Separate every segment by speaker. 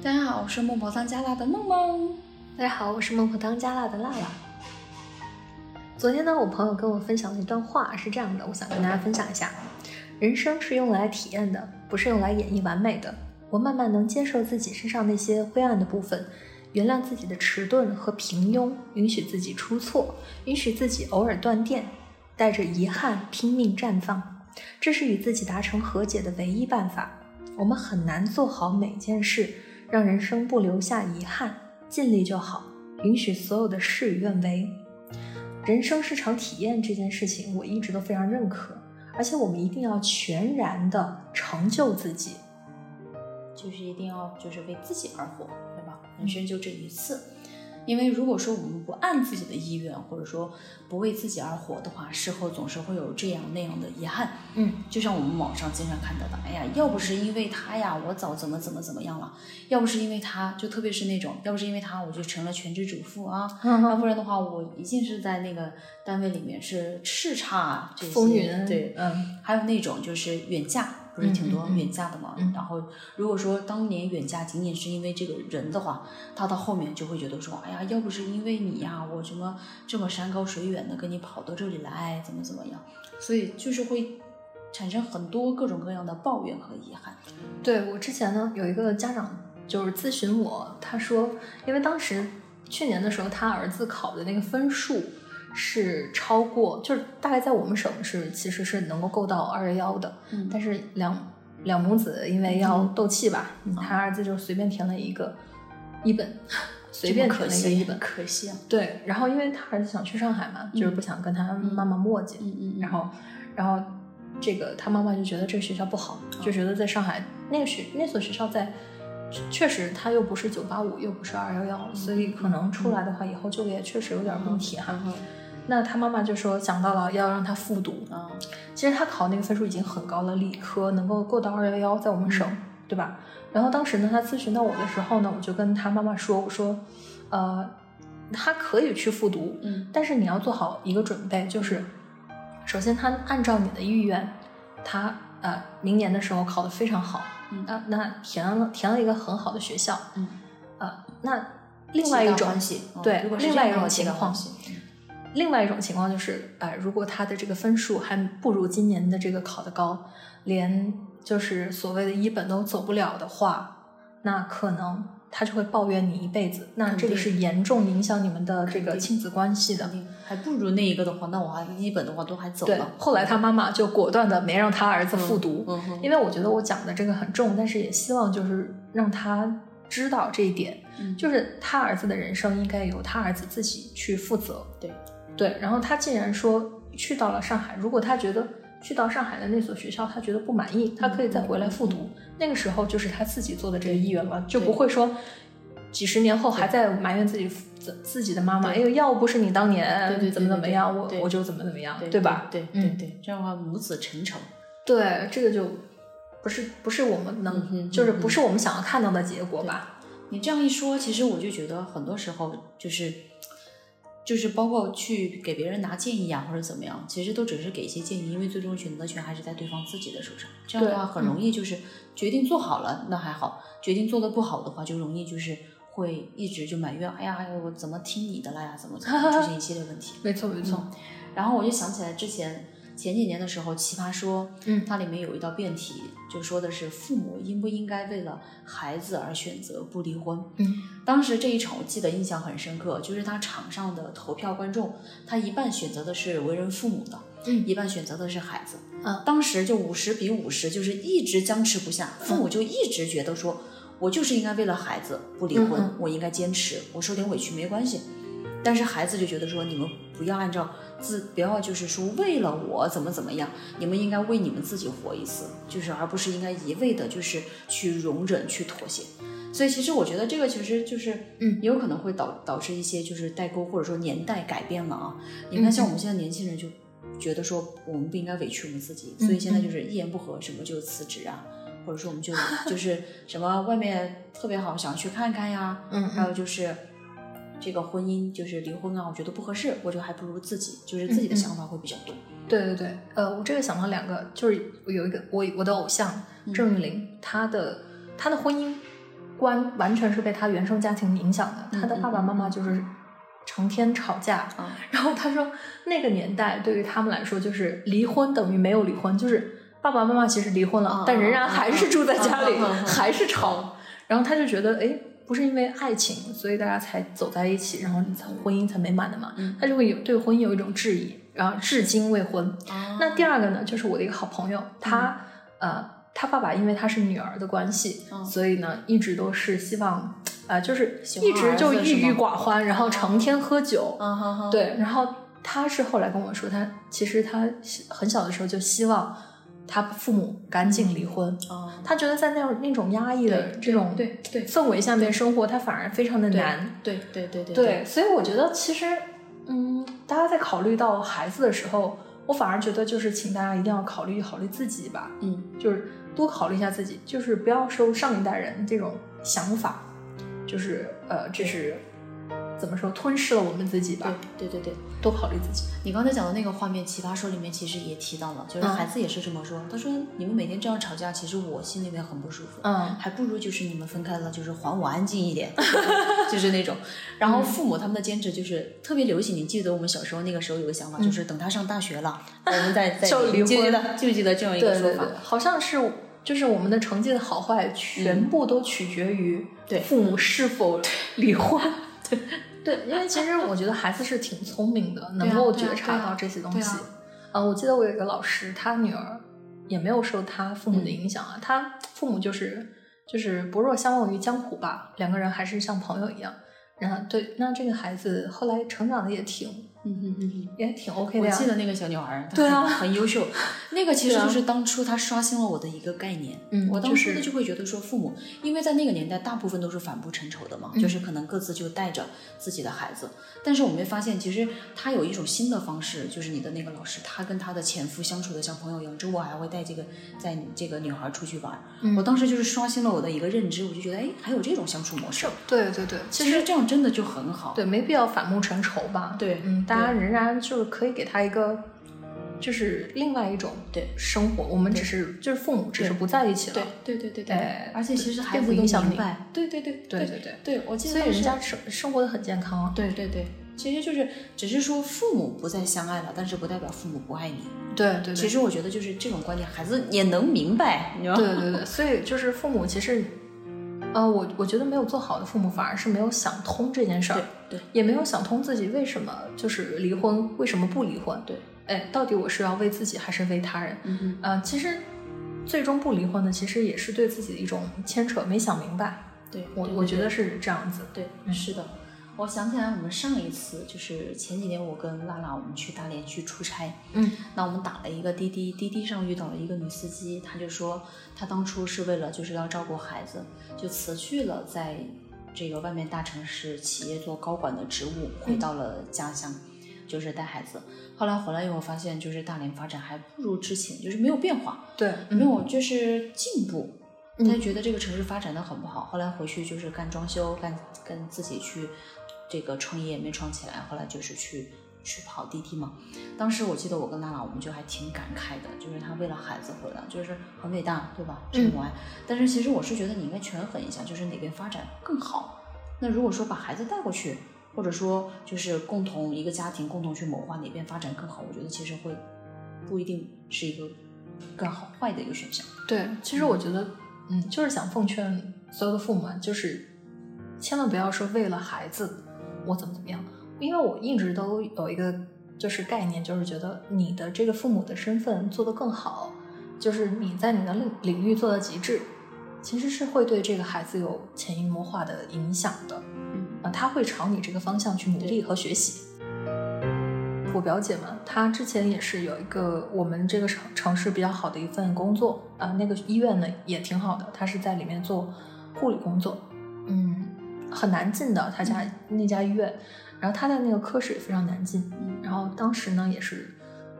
Speaker 1: 大家好，我是孟婆汤加辣的梦梦。
Speaker 2: 大家好，我是孟婆汤加辣的辣辣。昨天呢，我朋友跟我分享了一段话，是这样的，我想跟大家分享一下：人生是用来体验的，不是用来演绎完美的。我慢慢能接受自己身上那些灰暗的部分，原谅自己的迟钝和平庸，允许自己出错，允许自己偶尔断电，带着遗憾拼命绽放。这是与自己达成和解的唯一办法。我们很难做好每件事，让人生不留下遗憾，尽力就好，允许所有的事与愿违。人生是场体验，这件事情我一直都非常认可，而且我们一定要全然的成就自己。
Speaker 1: 就是一定要就是为自己而活，对吧？人生就这一次，因为如果说我们不按自己的意愿，或者说不为自己而活的话，事后总是会有这样那样的遗憾。
Speaker 2: 嗯，
Speaker 1: 就像我们网上经常看到的，哎呀，要不是因为他呀，我早怎么怎么怎么样了；要不是因为他，就特别是那种，要不是因为他，我就成了全职主妇啊；要不然的话，我一定是在那个单位里面是叱咤这些
Speaker 2: 风云
Speaker 1: 对，
Speaker 2: 嗯，
Speaker 1: 还有那种就是远嫁。不是挺多远嫁的嘛？然后如果说当年远嫁仅仅是因为这个人的话，他到后面就会觉得说，哎呀，要不是因为你呀，我什么这么山高水远的跟你跑到这里来，怎么怎么样？所以就是会产生很多各种各样的抱怨和遗憾。
Speaker 2: 对我之前呢，有一个家长就是咨询我，他说，因为当时去年的时候，他儿子考的那个分数。是超过，就是大概在我们省是其实是能够够到二幺幺的，
Speaker 1: 嗯，
Speaker 2: 但是两两母子因为要斗气吧，他儿子就随便填了一个一本，随便填了一个一本，
Speaker 1: 可惜啊。
Speaker 2: 对，然后因为他儿子想去上海嘛，就是不想跟他妈妈磨叽，
Speaker 1: 嗯嗯，
Speaker 2: 然后然后这个他妈妈就觉得这个学校不好，就觉得在上海那个学那所学校在。确实，他又不是九八五，又不是二幺幺，所以可能出来的话，以后就业确实有点问题哈。那他妈妈就说想到了要让他复读。
Speaker 1: 啊，
Speaker 2: 其实他考那个分数已经很高了，理科能够过到二幺幺，在我们省，对吧？然后当时呢，他咨询到我的时候呢，我就跟他妈妈说，我说，呃，他可以去复读，
Speaker 1: 嗯，
Speaker 2: 但是你要做好一个准备，就是首先他按照你的意愿，他呃明年的时候考得非常好。那那填了填了一个很好的学校，
Speaker 1: 嗯，
Speaker 2: 啊，那另外一种对，另外一种情况，另外一种情况就是，呃，如果他的这个分数还不如今年的这个考的高，连就是所谓的一本都走不了的话，那可能他就会抱怨你一辈子，那这个是严重影响你们的这个亲子关系的。
Speaker 1: 还不如那一个的话，那我还一本的话都还走了。
Speaker 2: 对，后来他妈妈就果断的没让他儿子复读，
Speaker 1: 嗯
Speaker 2: 因为我觉得我讲的这个很重，但是也希望就是让他知道这一点，就是他儿子的人生应该由他儿子自己去负责。
Speaker 1: 对，
Speaker 2: 对。然后他既然说去到了上海，如果他觉得去到上海的那所学校他觉得不满意，他可以再回来复读，那个时候就是他自己做的这个意愿了，就不会说几十年后还在埋怨自己。自己的妈妈，哎呦，要不是你当年怎么怎么样，我我就怎么怎么样，
Speaker 1: 对
Speaker 2: 吧？
Speaker 1: 对对对，这样的话母子成仇。
Speaker 2: 对，这个就不是不是我们能，就是不是我们想要看到的结果吧？
Speaker 1: 你这样一说，其实我就觉得很多时候就是就是包括去给别人拿建议啊，或者怎么样，其实都只是给一些建议，因为最终选择权还是在对方自己的手上。这样的话很容易就是决定做好了，那还好；决定做的不好的话，就容易就是。会一直就埋怨，哎呀，我怎么听你的了呀？怎么怎么出现一系列问题？
Speaker 2: 没错没错。
Speaker 1: 然后我就想起来之前前几年的时候，《奇葩说》
Speaker 2: 嗯，
Speaker 1: 它里面有一道辩题，就说的是父母应不应该为了孩子而选择不离婚。
Speaker 2: 嗯，
Speaker 1: 当时这一场我记得印象很深刻，就是他场上的投票观众，他一半选择的是为人父母的，
Speaker 2: 嗯，
Speaker 1: 一半选择的是孩子。
Speaker 2: 嗯，
Speaker 1: 当时就五十比五十，就是一直僵持不下，父母就一直觉得说。我就是应该为了孩子不离婚，我应该坚持，我受点委屈没关系。但是孩子就觉得说，你们不要按照自，不要就是说为了我怎么怎么样，你们应该为你们自己活一次，就是而不是应该一味的就是去容忍去妥协。所以其实我觉得这个其实就是，
Speaker 2: 嗯，
Speaker 1: 也有可能会导导致一些就是代沟或者说年代改变了啊。你看像我们现在年轻人就觉得说，我们不应该委屈我们自己，所以现在就是一言不合什么就辞职啊。或者说我们就 就是什么外面特别好，想去看看呀。
Speaker 2: 嗯，
Speaker 1: 还有就是这个婚姻就是离婚啊，我觉得不合适，我就还不如自己，就是自己的想法会比较多。
Speaker 2: 对对对，呃，我这个想到两个，就是有一个我我的偶像郑玉玲，她的她的婚姻观完全是被她原生家庭影响的，她的爸爸妈妈就是成天吵架，
Speaker 1: 啊
Speaker 2: 然后她说那个年代对于他们来说就是离婚等于没有离婚，就是爸爸妈妈其实离婚了，
Speaker 1: 啊
Speaker 2: 但仍然还是住在家里，还是吵，然后她就觉得哎。不是因为爱情，所以大家才走在一起，然后才婚姻才美满的嘛？
Speaker 1: 嗯
Speaker 2: 他就会有对婚姻有一种质疑，然后至今未婚。
Speaker 1: 啊
Speaker 2: 那第二个呢，就是我的一个好朋友，他、呃，他爸爸因为他是女儿的关系，
Speaker 1: 嗯
Speaker 2: 所以呢，一直都是希望，呃，就是一直就郁郁寡欢，然后成天喝酒，对，然后他是后来跟我说，他其实他很小的时候就希望他父母赶紧离婚，
Speaker 1: 啊，
Speaker 2: 他觉得在那种那种压抑的这种
Speaker 1: 对对。
Speaker 2: 氛围下面生活，他反而非常的难。
Speaker 1: 对对对对。
Speaker 2: 对，所以我觉得其实，嗯，大家在考虑到孩子的时候，我反而觉得就是请大家一定要考虑考虑自己吧，
Speaker 1: 嗯。
Speaker 2: 就是多考虑一下自己，就是不要受上一代人这种想法，就是呃，这是怎么说吞噬了我们自己吧，
Speaker 1: 对对对对。
Speaker 2: 多考虑自己。
Speaker 1: 你刚才讲的那个画面，《奇葩说》里面其实也提到了，就是
Speaker 2: 嗯
Speaker 1: 孩子也是这么说。他说：“你们每天这样吵架，其实我心里面很不舒服。
Speaker 2: 嗯
Speaker 1: 还不如就是你们分开了，就是还我安静一点，就是那种。然后父母他们的坚持就是特别流行。你记得我们小时候那个时候有个想法，就是等他上大学了，我们再 再
Speaker 2: 就离婚
Speaker 1: 记不记得记不记得这样一个说法
Speaker 2: 对对对？，好像是就是我们的成绩的好坏，全部都取决于
Speaker 1: 对
Speaker 2: 父母是否离婚。对 对，因为其实我觉得孩子是挺聪明的，能够觉察到这些东西
Speaker 1: 啊。
Speaker 2: 呃，我记得我有一个老师，他女儿也没有受他父母的影响啊，他父母就是就是不若相忘于江湖吧，两个人还是像朋友一样。然后对，那这个孩子后来成长的也挺
Speaker 1: 嗯嗯嗯嗯。
Speaker 2: 也挺 OK 的呀。
Speaker 1: 我记得那个小女孩，她
Speaker 2: 对啊
Speaker 1: 很很优秀。那个其实就是当初她刷新了我的一个概念。
Speaker 2: 嗯
Speaker 1: 我当
Speaker 2: 就是
Speaker 1: 初呢就会觉得说，父母因为在那个年代，大部分都是反目成仇的嘛，
Speaker 2: 嗯
Speaker 1: 就是可能各自就带着自己的孩子。但是我们会发现，其实他有一种新的方式，就是你的那个老师，他跟他的前夫相处的像朋友一样，周末还会带这个在这个女孩出去玩我当时就是刷新了我的一个认知，我就觉得，哎，还有这种相处模式。
Speaker 2: 对对对，
Speaker 1: 其实这样真的就很好。
Speaker 2: 对，没必要反目成仇吧？
Speaker 1: 对
Speaker 2: 嗯，大家仍然就是可以给他一个，就是另外一种
Speaker 1: 对
Speaker 2: 生活。我们只是就是父母只是不在一起了。
Speaker 1: 对对对对
Speaker 2: 哎
Speaker 1: 而且其实孩
Speaker 2: 并
Speaker 1: 子
Speaker 2: 影响
Speaker 1: 明白。对对对
Speaker 2: 对对对
Speaker 1: 对，我记得
Speaker 2: 所以人家生生活的很健康啊。
Speaker 1: 对对对，其实就是只是说父母不再相爱了，但是不代表父母不爱你。
Speaker 2: 对对对，
Speaker 1: 其实我觉得就是这种观点，孩子也能明白，你知道吗？
Speaker 2: 对对对，所以就是父母其实，呃，我我觉得没有做好的父母反而是没有想通这件事儿，
Speaker 1: 对
Speaker 2: 也没有想通自己为什么就是离婚，为什么不离婚？
Speaker 1: 对，
Speaker 2: 哎，到底我是要为自己还是为他人？
Speaker 1: 嗯嗯，
Speaker 2: 呃，其实最终不离婚的，其实也是对自己的一种牵扯，没想明白。
Speaker 1: 对，
Speaker 2: 我我觉得是这样子。
Speaker 1: 对，是的。我想起来，我们上一次就是前几年，我跟娜娜我们去大连去出差，
Speaker 2: 嗯，
Speaker 1: 那我们打了一个滴滴，滴滴上遇到了一个女司机，她就说她当初是为了就是要照顾孩子，就辞去了在这个外面大城市企业做高管的职务，回到了家乡，就是带孩子。后来回来以后发现，就是大连发展还不如之前，就是没有变化，
Speaker 2: 对，
Speaker 1: 没有就是进步。
Speaker 2: 嗯
Speaker 1: 他就觉得这个城市发展的很不好，后来回去就是干装修，干跟自己去这个创业没创起来，后来就是去去跑滴滴嘛。当时我记得我跟娜娜，我们就还挺感慨的，就是他为了孩子回来，就是很伟大，对吧？这
Speaker 2: 嗯
Speaker 1: 母爱。但是其实我是觉得你应该权衡一下，就是哪边发展更好。那如果说把孩子带过去，或者说就是共同一个家庭共同去谋划哪边发展更好，我觉得其实会不一定是一个更好坏的一个选项。
Speaker 2: 对，其实我觉得，嗯，就是想奉劝所有的父母啊，就是千万不要说为了孩子我怎么怎么样，因为我一直都有一个就是概念，就是觉得你的这个父母的身份做得更好，就是你在你的领领域做到极致，其实是会对这个孩子有潜移默化的影响的。
Speaker 1: 嗯
Speaker 2: 啊，他会朝你这个方向去努力和学习。我表姐嘛，她之前也是有一个我们这个城城市比较好的一份工作啊、那个医院呢也挺好的，她是在里面做护理工作，嗯，很难进的，他家、那家医院，然后他的那个科室也非常难进，
Speaker 1: 嗯。
Speaker 2: 然后当时呢也是，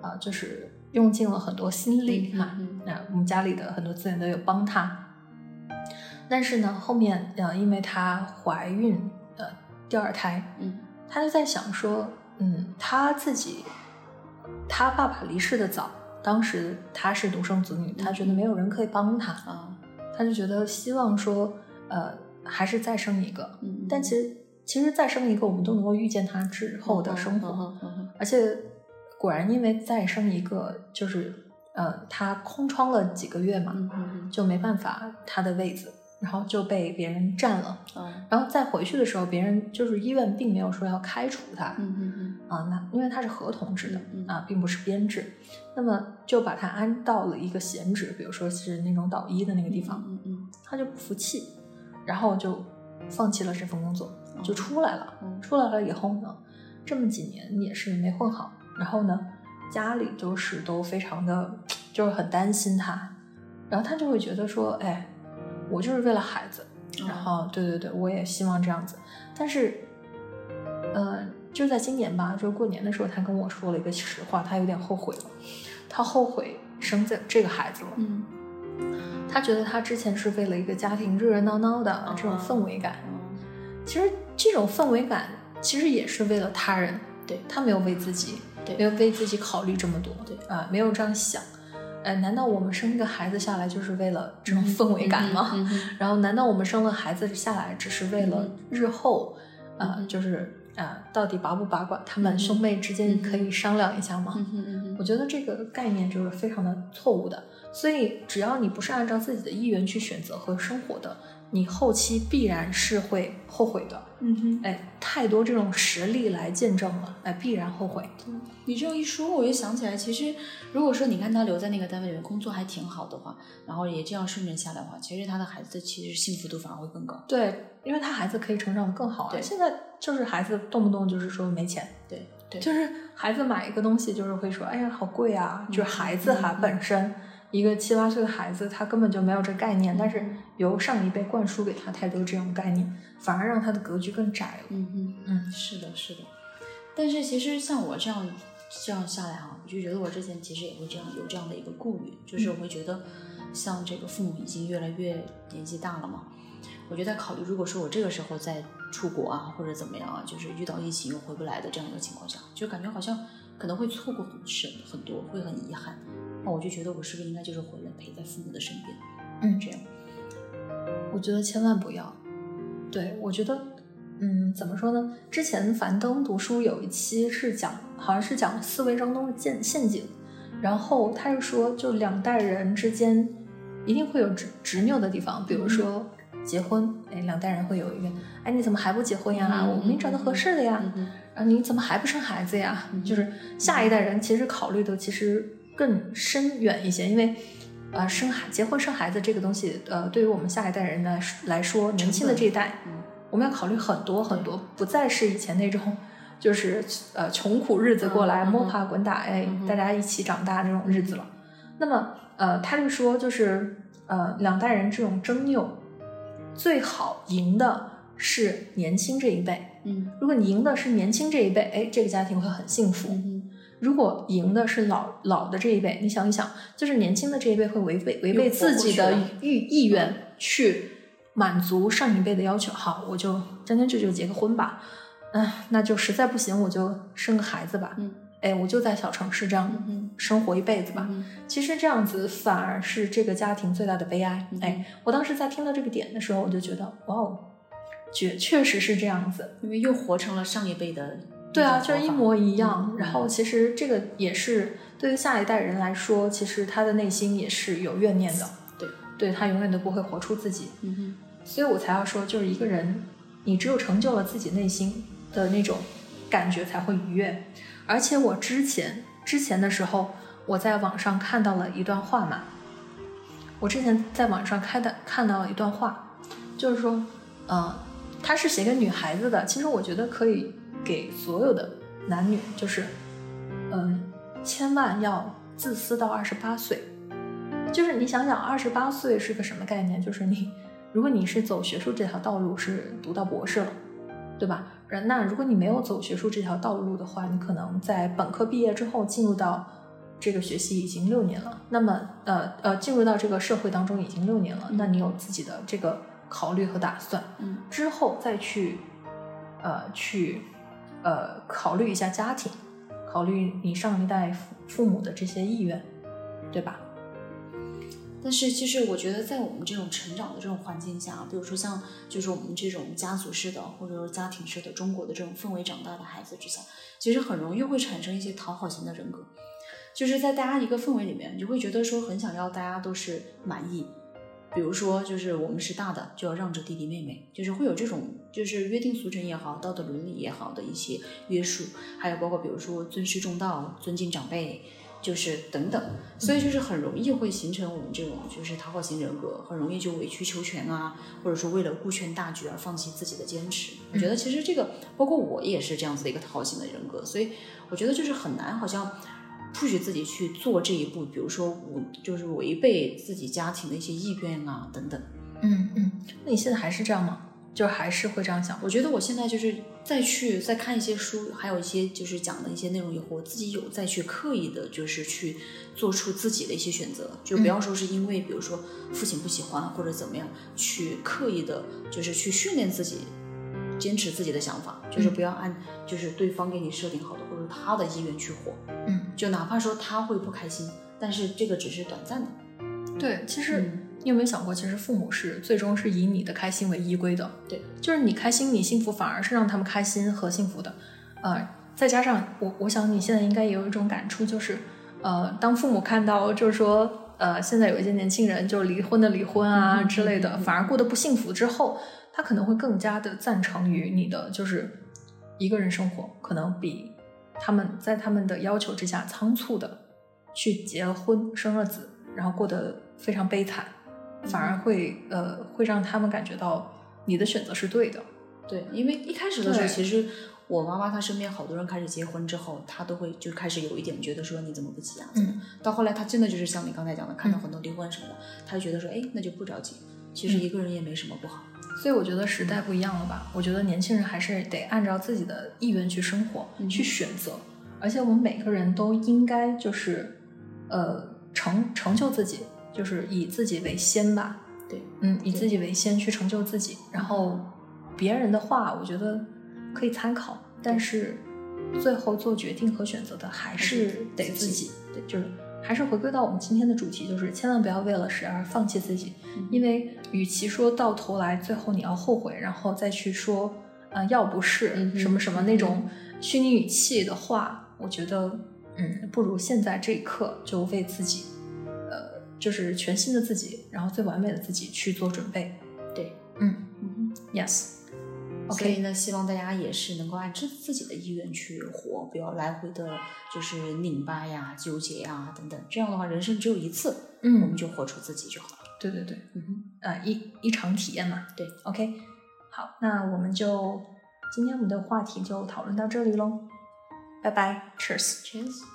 Speaker 2: 啊、就是用尽了很多心力哈，
Speaker 1: 嗯。
Speaker 2: 那我们家里的很多资源都有帮他，但是呢后面呃因为她怀孕呃第二胎，
Speaker 1: 嗯。
Speaker 2: 她就在想说，嗯，她自己，她爸爸离世的早，当时她是独生子女，她觉得没有人可以帮她，
Speaker 1: 啊。
Speaker 2: 他就觉得希望说，呃，还是再生一个。
Speaker 1: 嗯，
Speaker 2: 但其实其实再生一个，我们都能够预见他之后的生活。而且果然，因为再生一个，就是呃，他空窗了几个月嘛，就没办法他的位子，然后就被别人占了。
Speaker 1: 嗯
Speaker 2: 然后再回去的时候，别人就是医院并没有说要开除他，
Speaker 1: 嗯嗯
Speaker 2: 啊，那因为他是合同制的啊，并不是编制，那么就把他安到了一个闲职，比如说是那种导医的那个地方，
Speaker 1: 嗯嗯
Speaker 2: 他就不服气，然后就放弃了这份工作，就出来了。
Speaker 1: 嗯
Speaker 2: 出来了以后呢，这么几年也是没混好，然后呢，家里就是都非常的，就是很担心他，然后他就会觉得说，哎，我就是为了孩子，
Speaker 1: 嗯，
Speaker 2: 然后对对对，我也希望这样子，但是，呃，就在今年吧，就是过年的时候，他跟我说了一个实话，他有点后悔了，他后悔生这这个孩子了，
Speaker 1: 嗯
Speaker 2: 他觉得他之前是为了一个家庭热热闹闹的
Speaker 1: 嗯
Speaker 2: 这种氛围感，
Speaker 1: 嗯
Speaker 2: 其实这种氛围感其实也是为了他人，
Speaker 1: 对
Speaker 2: 他没有为自己，
Speaker 1: 对
Speaker 2: 没有为自己考虑这么多，
Speaker 1: 对
Speaker 2: 啊、没有这样想。哎，难道我们生一个孩子下来就是为了这种氛围感吗？然后，难道我们生了孩子下来只是为了日后，呃，
Speaker 1: 嗯
Speaker 2: 就是呃，到底拔不拔管，他们
Speaker 1: 嗯
Speaker 2: 兄妹之间可以商量一下吗？我觉得这个概念就是非常的错误的。所以，只要你不是按照自己的意愿去选择和生活的，你后期必然是会后悔的。
Speaker 1: 嗯哼。
Speaker 2: 哎，太多这种实例来见证了，哎，必然后悔。
Speaker 1: 你这样一说，我就想起来，其实如果说你看他留在那个单位里面工作还挺好的话，然后也这样顺顺下来的话，其实他的孩子其实幸福度反而会更高。
Speaker 2: 对，因为他孩子可以成长的更好啊。
Speaker 1: 对
Speaker 2: 现在就是孩子动不动就是说没钱，
Speaker 1: 对对，
Speaker 2: 就是孩子买一个东西，就是会说，哎呀，好贵啊！就是孩子哈、本身一个七八岁的孩子，他根本就没有这概念，但是由上一辈灌输给他太多这种概念，反而让他的格局更窄了。
Speaker 1: 嗯嗯，
Speaker 2: 嗯
Speaker 1: 是的，是的。但是其实像我这样这样下来哈、我就觉得我之前其实也会这样有这样的一个顾虑，就是我会觉得，像这个父母已经越来越年纪大了嘛，我就在考虑，如果说我这个时候再出国啊，或者怎么样啊，就是遇到疫情又回不来的这样一个情况下，就感觉好像可能会错过很是很多，会很遗憾。那我就觉得我是不是应该就是回来陪在父母的身边，
Speaker 2: 嗯
Speaker 1: 这样。
Speaker 2: 我觉得千万不要。对，我觉得，嗯，怎么说呢？之前樊登读书有一期是讲，好像是讲思维当中的陷陷阱，然后他就说，就两代人之间一定会有执执拗的地方，比如说结婚，哎，两代人会有一个，哎，你怎么还不结婚呀？
Speaker 1: 嗯
Speaker 2: 我没找到合适的呀。
Speaker 1: 嗯
Speaker 2: 啊，你怎么还不生孩子呀？
Speaker 1: 嗯
Speaker 2: 就是下一代人其实考虑的其实更深远一些，因为呃，生孩结婚生孩子这个东西，呃，对于我们下一代人来来说，年轻的这一代，
Speaker 1: 嗯
Speaker 2: 我们要考虑很多很多，不再是以前那种就是呃穷苦日子过来、摸爬滚打，哎，
Speaker 1: 嗯
Speaker 2: 大家一起长大这种日子了。那么呃，他就说就是呃，两代人这种争拗，最好赢的是年轻这一辈。
Speaker 1: 嗯
Speaker 2: 如果你赢的是年轻这一辈，哎，这个家庭会很幸福。
Speaker 1: 嗯
Speaker 2: 如果赢的是老老的这一辈，你想一想，就是年轻的这一辈会违背违背自己的意意愿去满足上一辈的要求。好，我就将将就就结个婚吧，嗯、那就实在不行我就生个孩子吧，
Speaker 1: 嗯
Speaker 2: 哎，我就在小城市这样
Speaker 1: 嗯
Speaker 2: 生活一辈子吧。
Speaker 1: 嗯
Speaker 2: 其实这样子反而是这个家庭最大的悲哀。
Speaker 1: 嗯
Speaker 2: 哎，我当时在听到这个点的时候，我就觉得，哇哦，确确实是这样子。
Speaker 1: 因为又活成了上一辈的
Speaker 2: 对啊，就是一模一样。
Speaker 1: 嗯
Speaker 2: 然后其实这个也是对于下一代人来说，其实他的内心也是有怨念的。
Speaker 1: 对，
Speaker 2: 对他永远都不会活出自己。
Speaker 1: 嗯哼
Speaker 2: 所以我才要说，就是一个人，你只有成就了自己内心的那种感觉，才会愉悦。而且我之前之前的时候，我在网上看到了一段话嘛，我之前在网上看的看到了一段话，就是说，呃，他是写给女孩子的。其实我觉得可以给所有的男女，就是，嗯，千万要自私到二十八岁。就是你想想，二十八岁是个什么概念？就是你，如果你是走学术这条道路，是读到博士了，对吧？然那如果你没有走学术这条道路的话，你可能在本科毕业之后进入到这个学习已经六年了，那么呃呃进入到这个社会当中已经六年了，那你有自己的这个考虑和打算，
Speaker 1: 嗯
Speaker 2: 之后再去呃去呃考虑一下家庭，考虑你上一代父父母的这些意愿，对吧？
Speaker 1: 但是其实我觉得，在我们这种成长的这种环境下，比如说像就是我们这种家族式的或者说家庭式的中国的这种氛围长大的孩子之下，其实很容易会产生一些讨好型的人格。就是在大家一个氛围里面，你就会觉得说很想要大家都是满意。比如说，就是我们是大的，就要让着弟弟妹妹，就是会有这种就是约定俗成也好，道德伦理也好的一些约束，还有包括比如说尊师重道、尊敬长辈。就是等等，所以就是很容易会形成我们这种就是讨好型人格，很容易就委曲求全啊，或者说为了顾全大局而放弃自己的坚持。我觉得其实这个包括我也是这样子的一个讨好型的人格，所以我觉得就是很难好像 push 自己去做这一步，比如说我就是违背自己家庭的一些意愿啊等等。
Speaker 2: 嗯嗯，那你现在还是这样吗？就还是会这样想？
Speaker 1: 我觉得我现在就是再去再看一些书，还有一些就是讲的一些内容以后，我自己有再去刻意的，就是去做出自己的一些选择，就不要说是因为比如说父亲不喜欢或者怎么样，去刻意的，就是去训练自己，坚持自己的想法，就是不要按就是对方给你设定好的或者他的意愿去活。
Speaker 2: 嗯，
Speaker 1: 就哪怕说他会不开心，但是这个只是短暂的。
Speaker 2: 对，其实。你有没有想过，其实父母是最终是以你的开心为依归的？
Speaker 1: 对，
Speaker 2: 就是你开心，你幸福，反而是让他们开心和幸福的。呃，再加上我，我想你现在应该也有一种感触，就是呃，当父母看到就是说，呃，现在有一些年轻人就是离婚的离婚啊之类的，反而过得不幸福之后，他可能会更加的赞成于你的就是一个人生活，可能比他们在他们的要求之下仓促的去结了婚、生了子，然后过得非常悲惨。反而会呃会让他们感觉到你的选择是对的，
Speaker 1: 对，因为一开始的时候，其实我妈妈她身边好多人开始结婚之后，她都会就开始有一点觉得说你怎么不急啊？
Speaker 2: 嗯，
Speaker 1: 到后来她真的就是像你刚才讲的，看到很多离婚什么的，她就觉得说哎那就不着急，其实一个人也没什么不好。
Speaker 2: 所以我觉得时代不一样了吧？我觉得年轻人还是得按照自己的意愿去生活，去选择，而且我们每个人都应该就是呃成成就自己。就是以自己为先吧，
Speaker 1: 对，
Speaker 2: 嗯，以自己为先去成就自己，然后别人的话，我觉得可以参考，但是最后做决定和选择的还是得自己，对，就是还是回归到我们今天的主题，就是千万不要为了谁而放弃自己，因为与其说到头来最后你要后悔，然后再去说，嗯，要不是什么什么那种虚拟语气的话，我觉得，嗯，不如现在这一刻就为自己。呃就是全新的自己，然后最完美的自己去做准备。
Speaker 1: 对，
Speaker 2: 嗯嗯，yes。
Speaker 1: 所以呢，希望大家也是能够按自自己的意愿去活，不要来回的，就是拧巴呀、纠结呀等等。这样的话，人生只有一次，
Speaker 2: 嗯，
Speaker 1: 我们就活出自己就好了。
Speaker 2: 对对对，
Speaker 1: 嗯哼，
Speaker 2: 啊，一一场体验嘛。
Speaker 1: 对
Speaker 2: ，OK。好，那我们就今天我们的话题就讨论到这里喽。拜拜，Cheers，Cheers。